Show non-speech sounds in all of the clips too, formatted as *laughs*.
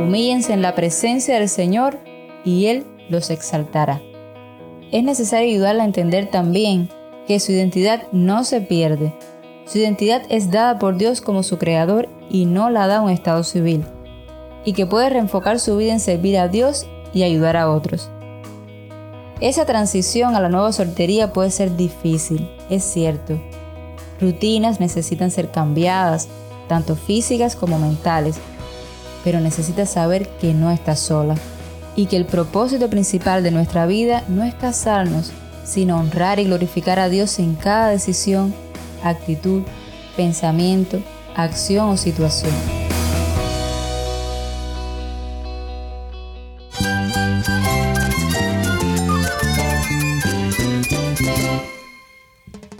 Humíllense en la presencia del Señor y Él los exaltará. Es necesario ayudarla a entender también que su identidad no se pierde. Su identidad es dada por Dios como su creador y no la da un estado civil. Y que puede reenfocar su vida en servir a Dios y ayudar a otros. Esa transición a la nueva soltería puede ser difícil, es cierto. Rutinas necesitan ser cambiadas, tanto físicas como mentales, pero necesitas saber que no estás sola y que el propósito principal de nuestra vida no es casarnos, sino honrar y glorificar a Dios en cada decisión, actitud, pensamiento, acción o situación.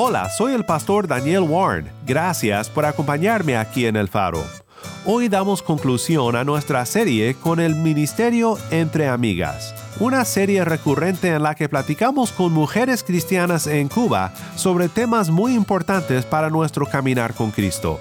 Hola, soy el pastor Daniel Warren. Gracias por acompañarme aquí en El Faro. Hoy damos conclusión a nuestra serie con el Ministerio Entre Amigas, una serie recurrente en la que platicamos con mujeres cristianas en Cuba sobre temas muy importantes para nuestro caminar con Cristo.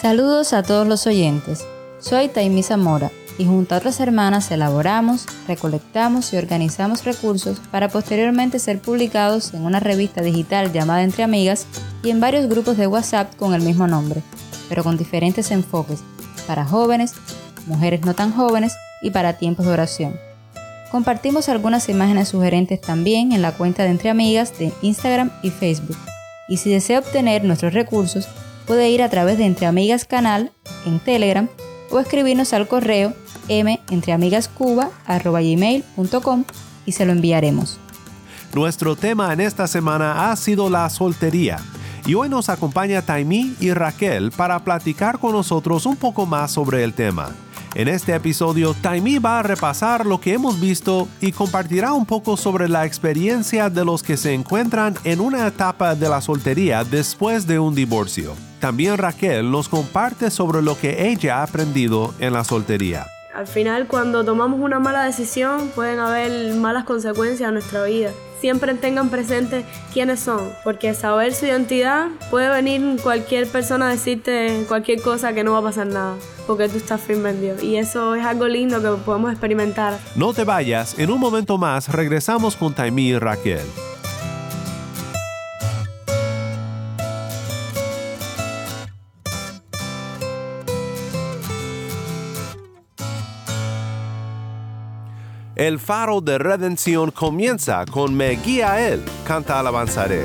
Saludos a todos los oyentes. Soy Taimí Zamora y junto a otras hermanas elaboramos, recolectamos y organizamos recursos para posteriormente ser publicados en una revista digital llamada Entre Amigas y en varios grupos de WhatsApp con el mismo nombre, pero con diferentes enfoques, para jóvenes, mujeres no tan jóvenes y para tiempos de oración. Compartimos algunas imágenes sugerentes también en la cuenta de Entre Amigas de Instagram y Facebook. Y si desea obtener nuestros recursos, puede ir a través de Entre Amigas Canal en Telegram o escribirnos al correo mentreamigascuba.gmail.com y se lo enviaremos. Nuestro tema en esta semana ha sido la soltería. Y hoy nos acompaña Taimí y Raquel para platicar con nosotros un poco más sobre el tema. En este episodio, Taimí va a repasar lo que hemos visto y compartirá un poco sobre la experiencia de los que se encuentran en una etapa de la soltería después de un divorcio. También Raquel nos comparte sobre lo que ella ha aprendido en la soltería. Al final, cuando tomamos una mala decisión, pueden haber malas consecuencias en nuestra vida. Siempre tengan presente quiénes son, porque saber su identidad puede venir cualquier persona a decirte cualquier cosa que no va a pasar nada, porque tú estás firme en Dios. Y eso es algo lindo que podemos experimentar. No te vayas, en un momento más regresamos con Taimí y Raquel. El faro de redención comienza con Me guía Él, canta alabanzaré.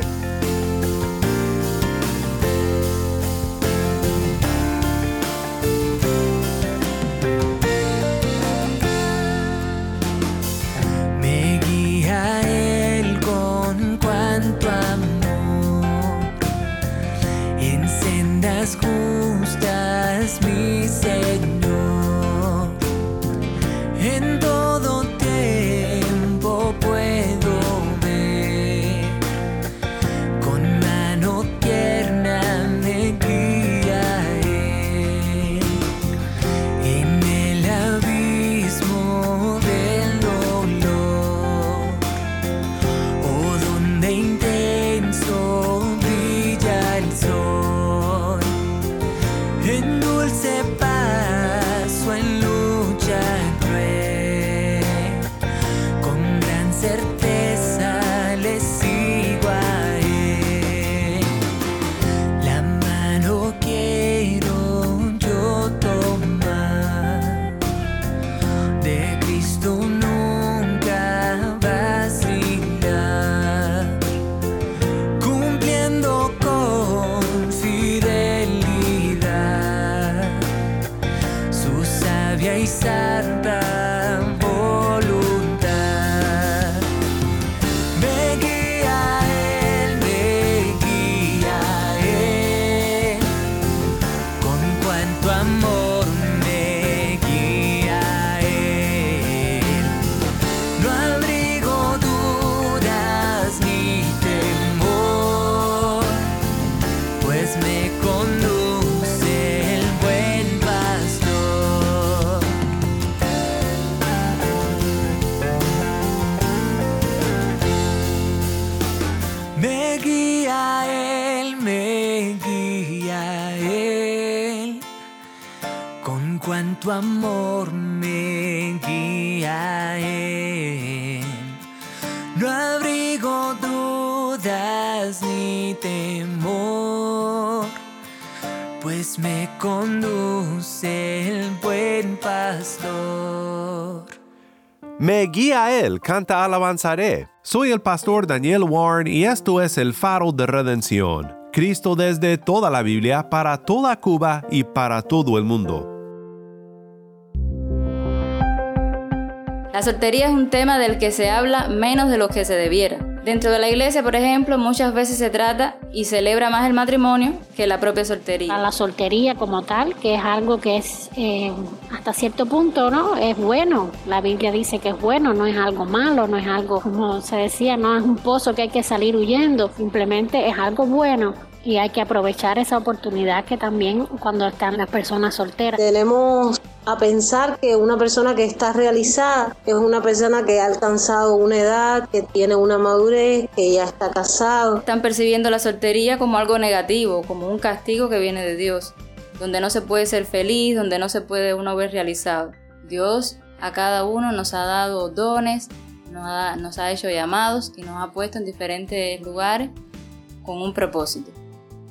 Cuánto amor me guía Él. No abrigo dudas ni temor, pues me conduce el buen pastor. Me guía Él, canta alabanzaré. Soy el pastor Daniel Warren y esto es el faro de redención. Cristo desde toda la Biblia, para toda Cuba y para todo el mundo. La soltería es un tema del que se habla menos de lo que se debiera. Dentro de la iglesia, por ejemplo, muchas veces se trata y celebra más el matrimonio que la propia soltería. A la soltería como tal, que es algo que es eh, hasta cierto punto, ¿no? Es bueno. La Biblia dice que es bueno, no es algo malo, no es algo, como se decía, no es un pozo que hay que salir huyendo, simplemente es algo bueno y hay que aprovechar esa oportunidad que también cuando están las personas solteras. Tenemos a pensar que una persona que está realizada es una persona que ha alcanzado una edad, que tiene una madurez, que ya está casado. Están percibiendo la soltería como algo negativo, como un castigo que viene de Dios, donde no se puede ser feliz, donde no se puede uno ver realizado. Dios a cada uno nos ha dado dones, nos ha, nos ha hecho llamados y nos ha puesto en diferentes lugares con un propósito.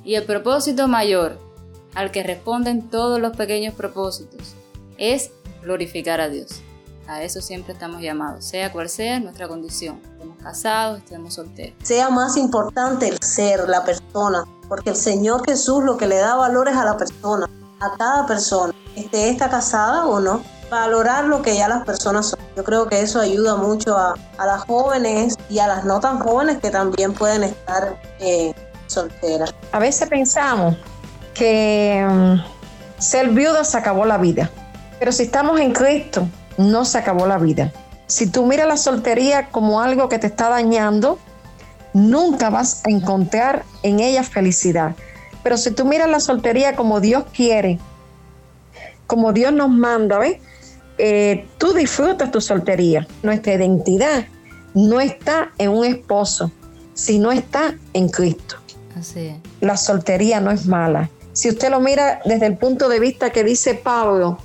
Y el propósito mayor, al que responden todos los pequeños propósitos, es glorificar a Dios. A eso siempre estamos llamados, sea cual sea nuestra condición, estemos casados, estemos solteros. Sea más importante el ser, la persona, porque el Señor Jesús lo que le da valores a la persona, a cada persona, esté esta casada o no, valorar lo que ya las personas son. Yo creo que eso ayuda mucho a, a las jóvenes y a las no tan jóvenes que también pueden estar eh, solteras. A veces pensamos que um, ser viuda se acabó la vida, pero si estamos en Cristo, no se acabó la vida. Si tú miras la soltería como algo que te está dañando, nunca vas a encontrar en ella felicidad. Pero si tú miras la soltería como Dios quiere, como Dios nos manda, ¿ves? Eh, tú disfrutas tu soltería. Nuestra identidad no está en un esposo, sino está en Cristo. Así La soltería no es mala. Si usted lo mira desde el punto de vista que dice Pablo,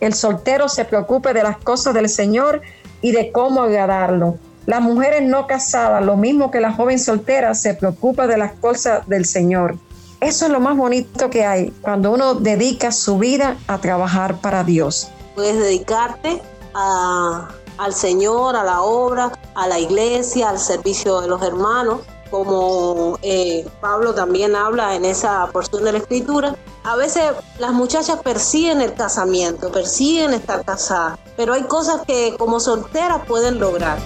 el soltero se preocupe de las cosas del Señor y de cómo agradarlo. Las mujeres no casadas, lo mismo que la joven soltera, se preocupa de las cosas del Señor. Eso es lo más bonito que hay cuando uno dedica su vida a trabajar para Dios. Puedes dedicarte al Señor, a la obra, a la iglesia, al servicio de los hermanos como eh, Pablo también habla en esa porción de la escritura, a veces las muchachas persiguen el casamiento, persiguen estar casadas, pero hay cosas que como solteras pueden lograr.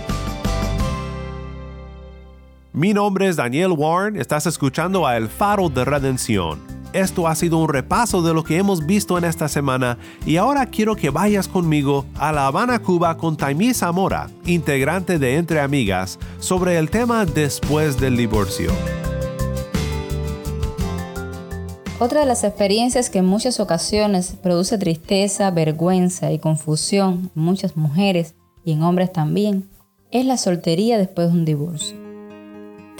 Mi nombre es Daniel Warren, estás escuchando a El Faro de Redención. Esto ha sido un repaso de lo que hemos visto en esta semana y ahora quiero que vayas conmigo a La Habana, Cuba con Taimí Zamora, integrante de Entre Amigas, sobre el tema después del divorcio. Otra de las experiencias que en muchas ocasiones produce tristeza, vergüenza y confusión en muchas mujeres y en hombres también es la soltería después de un divorcio.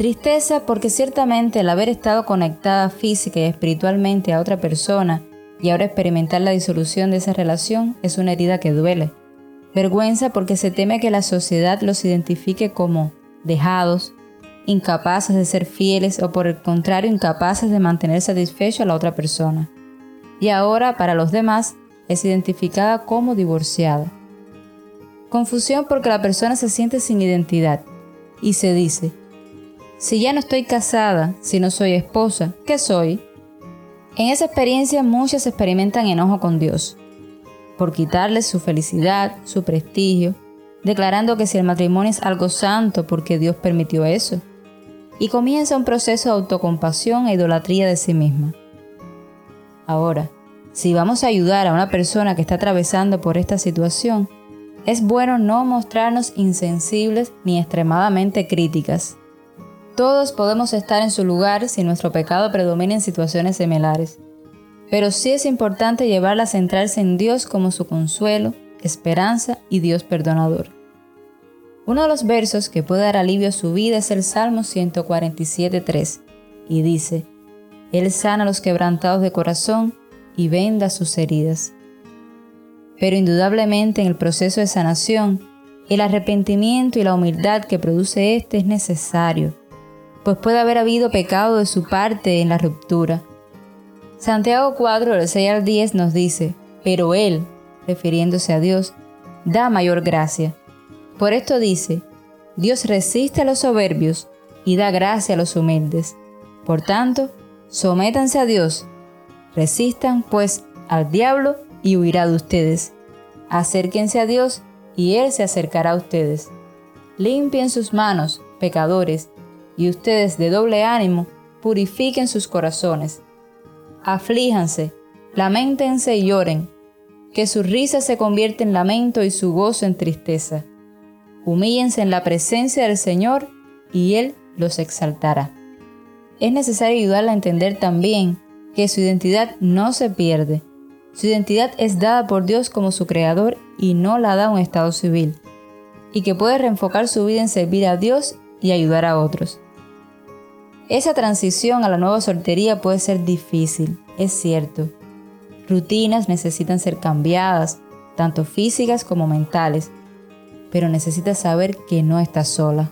Tristeza porque ciertamente el haber estado conectada física y espiritualmente a otra persona y ahora experimentar la disolución de esa relación es una herida que duele. Vergüenza porque se teme que la sociedad los identifique como dejados, incapaces de ser fieles o por el contrario incapaces de mantener satisfecho a la otra persona. Y ahora para los demás es identificada como divorciada. Confusión porque la persona se siente sin identidad y se dice, si ya no estoy casada, si no soy esposa, ¿qué soy? En esa experiencia muchas experimentan enojo con Dios, por quitarles su felicidad, su prestigio, declarando que si el matrimonio es algo santo porque Dios permitió eso, y comienza un proceso de autocompasión e idolatría de sí misma. Ahora, si vamos a ayudar a una persona que está atravesando por esta situación, es bueno no mostrarnos insensibles ni extremadamente críticas. Todos podemos estar en su lugar si nuestro pecado predomina en situaciones similares. Pero sí es importante llevarla a centrarse en Dios como su consuelo, esperanza y Dios perdonador. Uno de los versos que puede dar alivio a su vida es el Salmo 147.3 y dice, Él sana a los quebrantados de corazón y venda sus heridas. Pero indudablemente en el proceso de sanación, el arrepentimiento y la humildad que produce éste es necesario, pues puede haber habido pecado de su parte en la ruptura. Santiago 4, del 6 al 10 nos dice, pero Él, refiriéndose a Dios, da mayor gracia. Por esto dice, Dios resiste a los soberbios y da gracia a los humildes. Por tanto, sométanse a Dios, resistan pues al diablo y huirá de ustedes. Acérquense a Dios y Él se acercará a ustedes. Limpien sus manos, pecadores, y ustedes de doble ánimo, purifiquen sus corazones. Aflíjanse, lamentense y lloren, que su risa se convierta en lamento y su gozo en tristeza. Humíllense en la presencia del Señor y Él los exaltará. Es necesario ayudarla a entender también que su identidad no se pierde. Su identidad es dada por Dios como su creador y no la da un estado civil, y que puede reenfocar su vida en servir a Dios y ayudar a otros. Esa transición a la nueva soltería puede ser difícil, es cierto, Rutinas necesitan ser cambiadas, tanto físicas como mentales, pero necesitas saber que no estás sola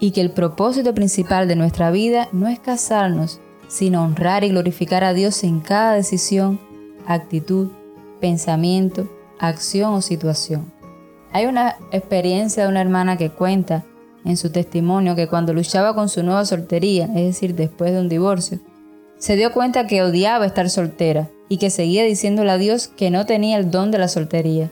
y que el propósito principal de nuestra vida no es casarnos, sino honrar y glorificar a Dios en cada decisión, actitud, pensamiento, acción o situación. Hay una experiencia de una hermana que cuenta en su testimonio que cuando luchaba con su nueva soltería, es decir, después de un divorcio, se dio cuenta que odiaba estar soltera y que seguía diciéndole a Dios que no tenía el don de la soltería.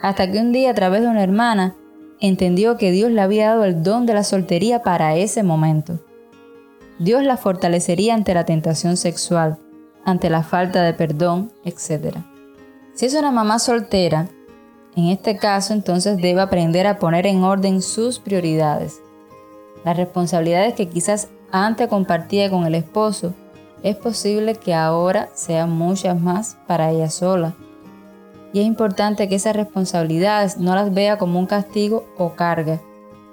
Hasta que un día a través de una hermana entendió que Dios le había dado el don de la soltería para ese momento. Dios la fortalecería ante la tentación sexual, ante la falta de perdón, etc. Si es una mamá soltera, en este caso entonces debe aprender a poner en orden sus prioridades. Las responsabilidades que quizás antes compartía con el esposo es posible que ahora sean muchas más para ella sola. Y es importante que esas responsabilidades no las vea como un castigo o carga,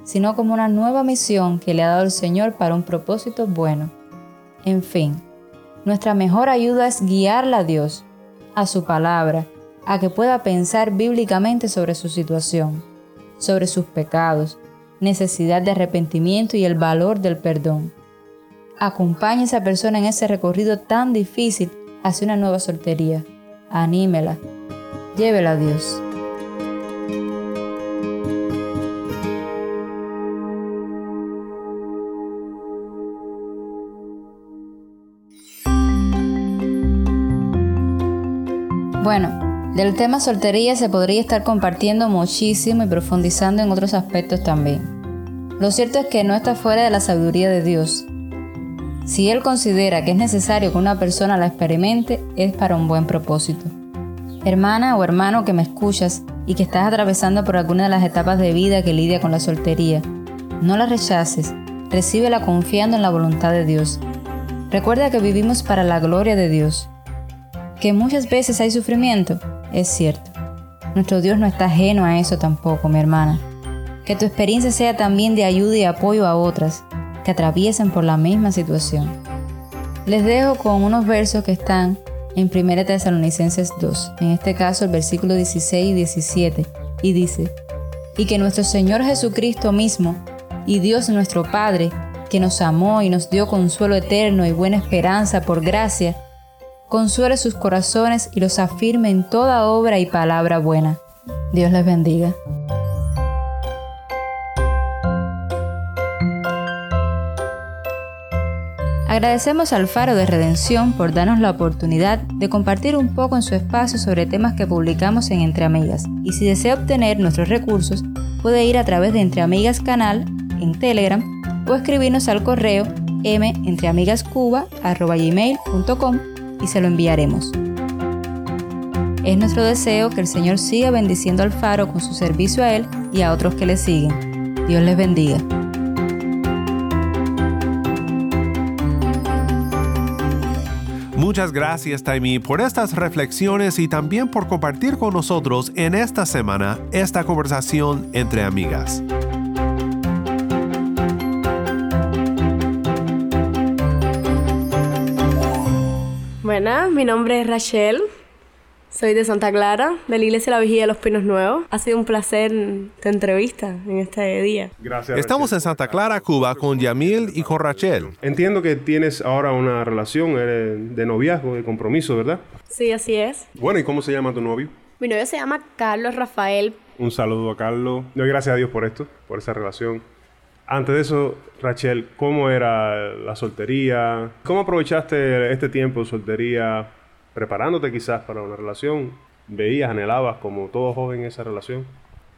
sino como una nueva misión que le ha dado el Señor para un propósito bueno. En fin, nuestra mejor ayuda es guiarla a Dios, a su palabra, a que pueda pensar bíblicamente sobre su situación, sobre sus pecados, necesidad de arrepentimiento y el valor del perdón Acompañe a esa persona en ese recorrido tan difícil hacia una nueva soltería. Anímela. Llévela a Dios. Bueno, del tema soltería se podría estar compartiendo muchísimo y profundizando en otros aspectos también. Lo cierto es que no está fuera de la sabiduría de Dios si Él considera que es necesario que una persona la experimente, es para un buen propósito. Hermana o hermano que me escuchas y que estás atravesando por alguna de las etapas de vida que lidia con la soltería, no la rechaces, recíbela confiando en la voluntad de Dios. Recuerda que vivimos para la gloria de Dios. Que muchas veces hay sufrimiento, es cierto. Nuestro Dios no está ajeno a eso tampoco, mi hermana. Que tu experiencia sea también de ayuda y apoyo a otras, que atraviesen por la misma situación. Les dejo con unos versos que están en 1 Tesalonicenses 2, en este caso el versículo 16 y 17, y dice, y que nuestro Señor Jesucristo mismo y Dios nuestro Padre, que nos amó y nos dio consuelo eterno y buena esperanza por gracia, consuele sus corazones y los afirme en toda obra y palabra buena. Dios les bendiga. Agradecemos al Faro de Redención por darnos la oportunidad de compartir un poco en su espacio sobre temas que publicamos en Entre Amigas. Y si desea obtener nuestros recursos, puede ir a través de Entre Amigas Canal en Telegram o escribirnos al correo mentreamigascuba.gmail.com y se lo enviaremos. Es nuestro deseo que el Señor siga bendiciendo al Faro con su servicio a Él y a otros que le siguen. Dios les bendiga. Muchas gracias, Taimi, por estas reflexiones y también por compartir con nosotros en esta semana esta conversación entre amigas. Buenas, mi nombre es Rachel. Soy de Santa Clara, de la Iglesia de la Vigía de los Pinos Nuevos. Ha sido un placer tu entrevista en este día. Gracias. Estamos en Santa Clara, Cuba, con Yamil y con Rachel. Entiendo que tienes ahora una relación de noviazgo, de compromiso, ¿verdad? Sí, así es. Bueno, ¿y cómo se llama tu novio? Mi novio se llama Carlos Rafael. Un saludo a Carlos. Doy gracias a Dios por esto, por esa relación. Antes de eso, Rachel, ¿cómo era la soltería? ¿Cómo aprovechaste este tiempo de soltería? preparándote quizás para una relación, veías, anhelabas como todo joven esa relación?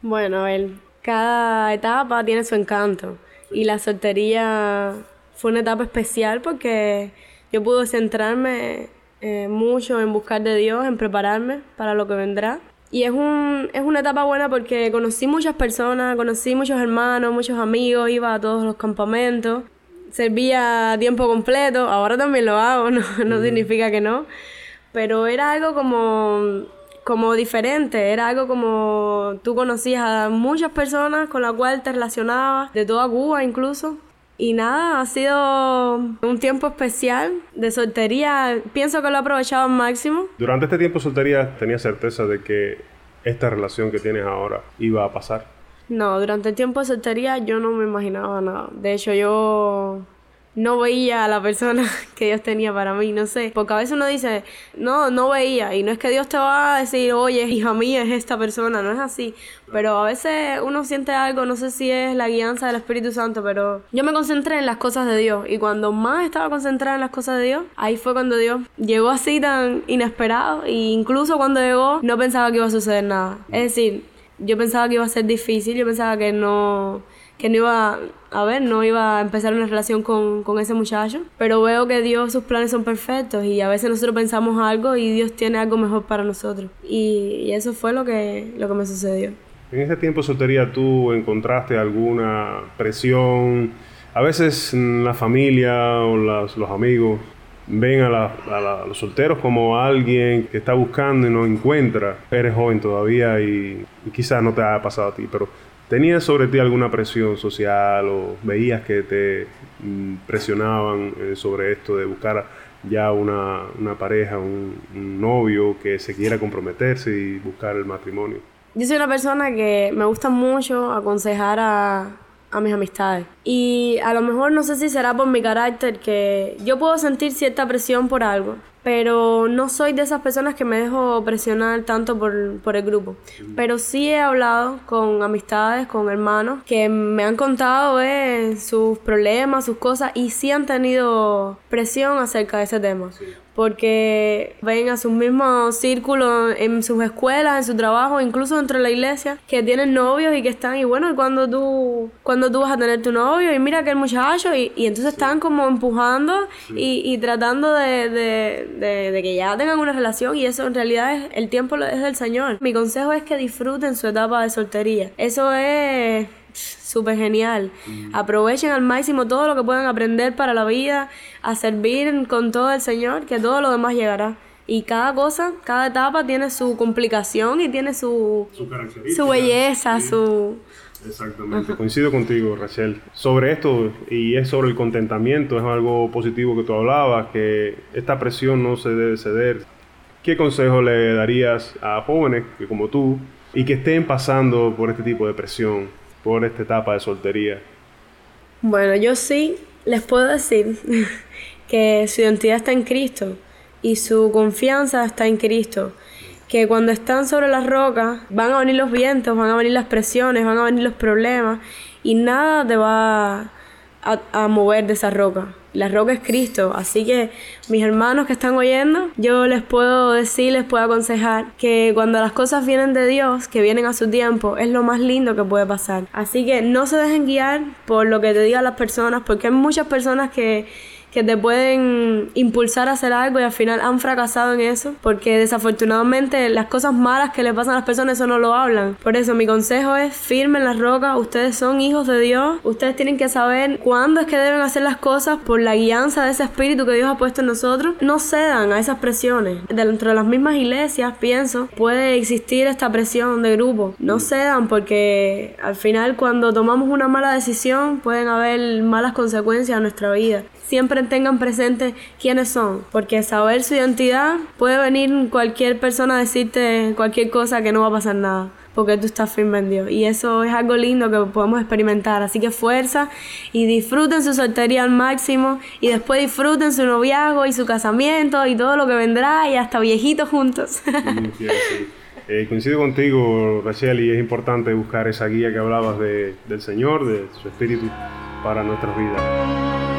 Bueno, él, cada etapa tiene su encanto y la soltería fue una etapa especial porque yo pude centrarme eh, mucho en buscar de Dios, en prepararme para lo que vendrá. Y es, un, es una etapa buena porque conocí muchas personas, conocí muchos hermanos, muchos amigos, iba a todos los campamentos, servía a tiempo completo, ahora también lo hago, *laughs* no, no significa que no pero era algo como, como diferente, era algo como tú conocías a muchas personas con las cuales te relacionabas, de toda Cuba incluso. Y nada, ha sido un tiempo especial de soltería. Pienso que lo he aprovechado al máximo. Durante este tiempo de soltería, ¿tenías certeza de que esta relación que tienes ahora iba a pasar? No, durante el tiempo de soltería yo no me imaginaba nada. De hecho, yo no veía a la persona *laughs* que Dios tenía para mí, no sé. Porque a veces uno dice, no, no veía. Y no es que Dios te va a decir, oye, hija mía, es esta persona, no es así. Pero a veces uno siente algo, no sé si es la guianza del Espíritu Santo, pero yo me concentré en las cosas de Dios. Y cuando más estaba concentrada en las cosas de Dios, ahí fue cuando Dios llegó así tan inesperado. E incluso cuando llegó, no pensaba que iba a suceder nada. Es decir, yo pensaba que iba a ser difícil, yo pensaba que no que no iba a ver, no iba a empezar una relación con, con, ese muchacho, pero veo que Dios, sus planes son perfectos y a veces nosotros pensamos algo y Dios tiene algo mejor para nosotros. Y, eso fue lo que, lo que me sucedió. En ese tiempo soltería tú encontraste alguna presión, a veces la familia o las, los amigos ven a, a, los solteros como alguien que está buscando y no encuentra. Eres joven todavía y, y quizás no te haya pasado a ti, pero ¿Tenías sobre ti alguna presión social o veías que te mm, presionaban eh, sobre esto de buscar ya una, pareja, un, novio que se quiera comprometerse y buscar el matrimonio? Yo soy una persona que me gusta mucho aconsejar a, a mis amistades. Y a lo mejor no sé si será por mi carácter que yo puedo sentir cierta presión por algo, pero no soy de esas personas que me dejo presionar tanto por, por, el grupo. Pero sí he hablado con amistades, con hermanos, que me han contado eh, sus problemas, sus cosas, y sí han tenido presión acerca de ese tema porque ven a sus mismos círculos en sus escuelas, en su trabajo, incluso dentro de la iglesia, que tienen novios y que están, y bueno, ¿y cuando tú, cuando tú vas a tener tu novio? Y mira que el muchacho, y, y entonces están como empujando y, y, tratando de, de, de, que ya tengan una relación, y eso en realidad es, el tiempo es del Señor. Mi consejo es que disfruten su etapa de soltería. Eso es súper genial. Aprovechen al máximo todo lo que puedan aprender para la vida, a servir con todo el Señor, que todo lo demás llegará. Y cada cosa, cada etapa tiene su complicación y tiene su, su, belleza, su... Exactamente, coincido contigo, Rachel. Sobre esto, y es sobre el contentamiento, es algo positivo que tú hablabas, que esta presión no se debe ceder. ¿Qué consejo le darías a jóvenes que como tú y que estén pasando por este tipo de presión? Por esta etapa de soltería? Bueno, yo sí les puedo decir *laughs* que su identidad está en Cristo y su confianza está en Cristo. Que cuando están sobre las rocas van a venir los vientos, van a venir las presiones, van a venir los problemas y nada te va a, mover de esa roca. La roca es Cristo. Así que mis hermanos que están oyendo, yo les puedo decir, les puedo aconsejar que cuando las cosas vienen de Dios, que vienen a su tiempo, es lo más lindo que puede pasar. Así que no se dejen guiar por lo que te digan las personas, porque hay muchas personas que que te pueden impulsar a hacer algo y al final han fracasado en eso, porque desafortunadamente las cosas malas que le pasan a las personas eso no lo hablan. Por eso mi consejo es firme en la roca, ustedes son hijos de Dios, ustedes tienen que saber cuándo es que deben hacer las cosas por la guianza de ese espíritu que Dios ha puesto en nosotros. No cedan a esas presiones. Dentro de las mismas iglesias, pienso, puede existir esta presión de grupo. No cedan porque al final cuando tomamos una mala decisión pueden haber malas consecuencias a nuestra vida. Siempre tengan presente quiénes son, porque saber su identidad puede venir cualquier persona a decirte cualquier cosa que no va a pasar nada porque tú estás firme en Dios. Y eso es algo lindo que podemos experimentar. Así que fuerza y disfruten su soltería al máximo y después disfruten su noviazgo y su casamiento y todo lo que vendrá y hasta viejitos juntos. Eh, coincido contigo, Rachel, y es importante buscar esa guía que hablabas de, del Señor, de su Espíritu para nuestras vidas.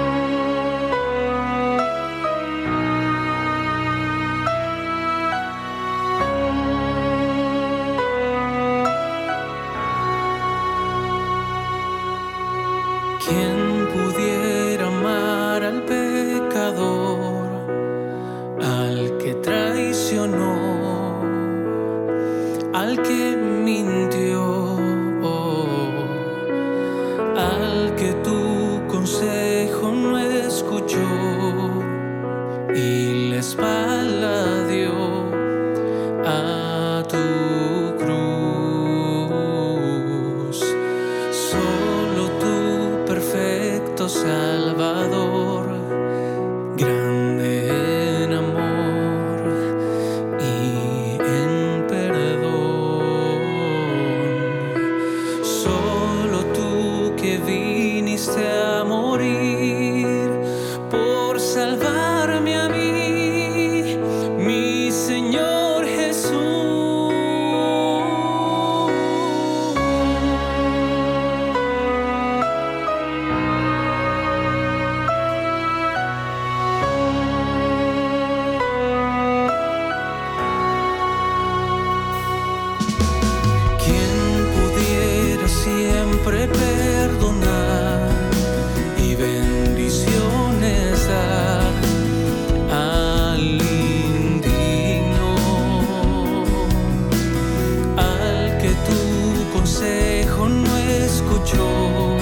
pecho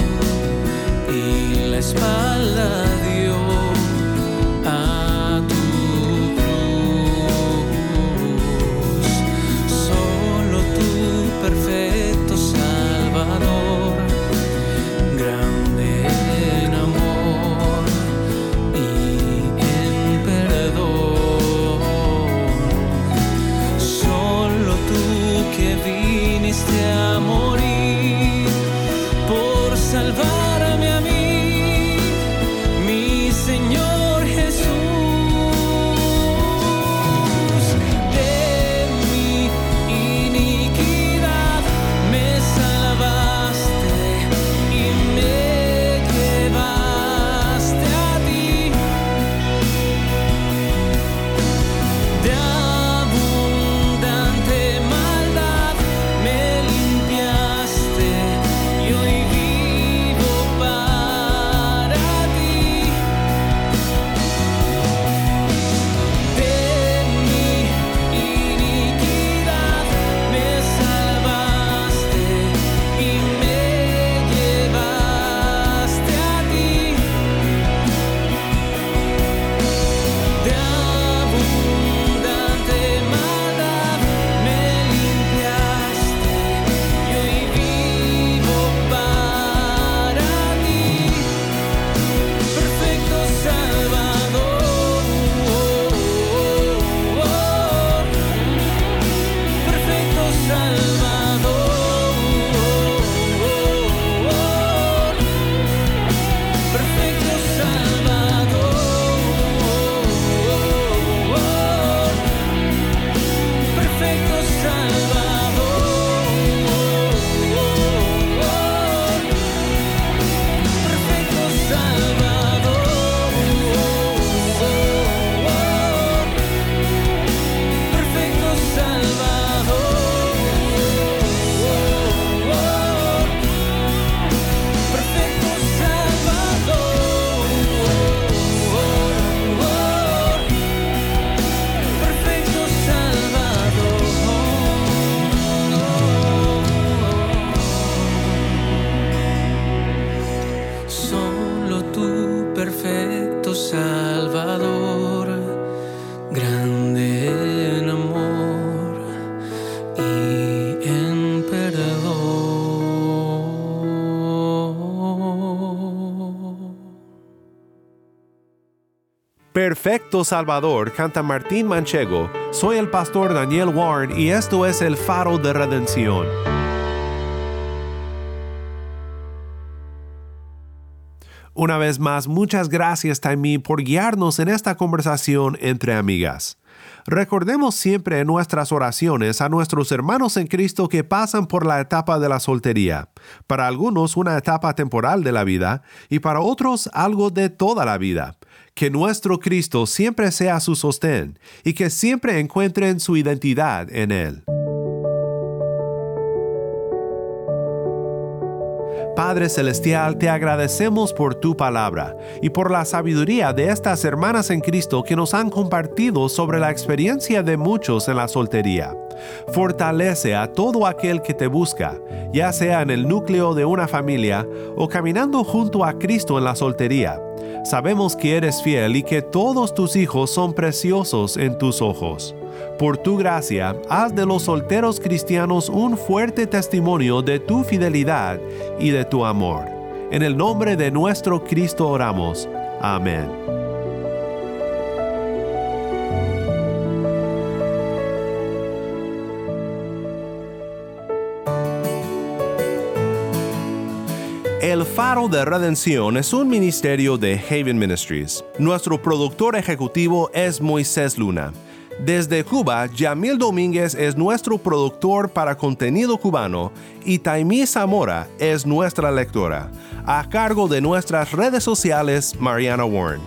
y la espalda. Perfecto Salvador canta Martín Manchego. Soy el pastor Daniel Warren y esto es el faro de redención. Una vez más, muchas gracias Taimi por guiarnos en esta conversación entre amigas. Recordemos siempre en nuestras oraciones a nuestros hermanos en Cristo que pasan por la etapa de la soltería, para algunos una etapa temporal de la vida y para otros algo de toda la vida. Que nuestro Cristo siempre sea su sostén y que siempre encuentren su identidad en Él. Padre Celestial, te agradecemos por tu palabra y por la sabiduría de estas hermanas en Cristo que nos han compartido sobre la experiencia de muchos en la soltería. Fortalece a todo aquel que te busca, ya sea en el núcleo de una familia o caminando junto a Cristo en la soltería. Sabemos que eres fiel y que todos tus hijos son preciosos en tus ojos. Por tu gracia, haz de los solteros cristianos un fuerte testimonio de tu fidelidad y de tu amor. En el nombre de nuestro Cristo oramos. Amén. El Faro de Redención es un ministerio de Haven Ministries. Nuestro productor ejecutivo es Moisés Luna. Desde Cuba, Yamil Domínguez es nuestro productor para contenido cubano y Taimí Zamora es nuestra lectora, a cargo de nuestras redes sociales Mariana Warren.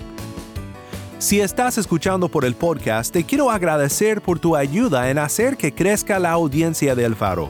Si estás escuchando por el podcast, te quiero agradecer por tu ayuda en hacer que crezca la audiencia del Faro.